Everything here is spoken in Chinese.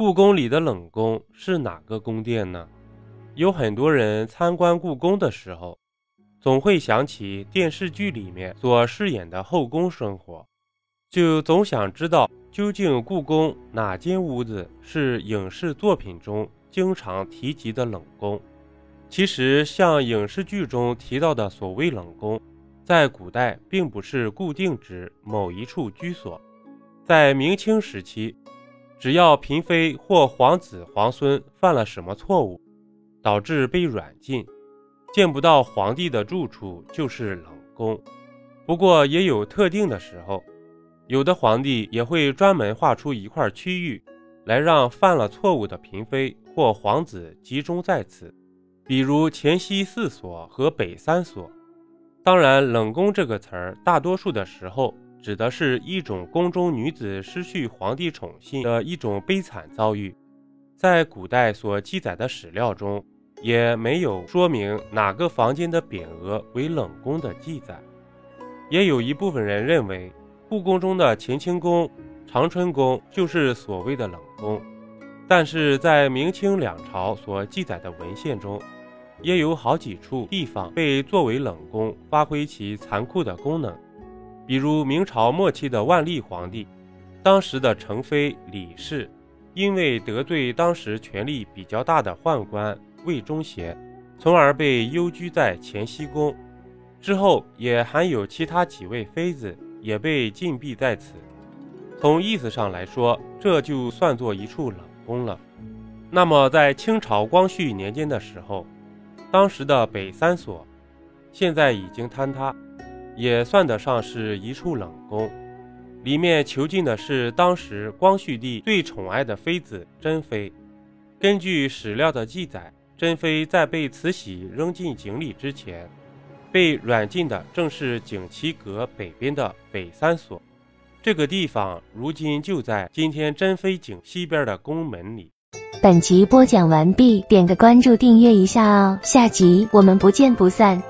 故宫里的冷宫是哪个宫殿呢？有很多人参观故宫的时候，总会想起电视剧里面所饰演的后宫生活，就总想知道究竟故宫哪间屋子是影视作品中经常提及的冷宫。其实，像影视剧中提到的所谓冷宫，在古代并不是固定指某一处居所。在明清时期，只要嫔妃或皇子皇孙犯了什么错误，导致被软禁，见不到皇帝的住处，就是冷宫。不过也有特定的时候，有的皇帝也会专门划出一块区域，来让犯了错误的嫔妃或皇子集中在此，比如前西四所和北三所。当然，冷宫这个词儿，大多数的时候。指的是一种宫中女子失去皇帝宠幸的一种悲惨遭遇，在古代所记载的史料中，也没有说明哪个房间的匾额为冷宫的记载。也有一部分人认为，故宫中的乾清宫、长春宫就是所谓的冷宫，但是在明清两朝所记载的文献中，也有好几处地方被作为冷宫，发挥其残酷的功能。比如明朝末期的万历皇帝，当时的成妃李氏，因为得罪当时权力比较大的宦官魏忠贤，从而被幽居在乾西宫。之后也还有其他几位妃子也被禁闭在此。从意思上来说，这就算作一处冷宫了。那么在清朝光绪年间的时候，当时的北三所，现在已经坍塌。也算得上是一处冷宫，里面囚禁的是当时光绪帝最宠爱的妃子珍妃。根据史料的记载，珍妃在被慈禧扔进井里之前，被软禁的正是景祺阁北边的北三所。这个地方如今就在今天珍妃井西边的宫门里。本集播讲完毕，点个关注，订阅一下哦，下集我们不见不散。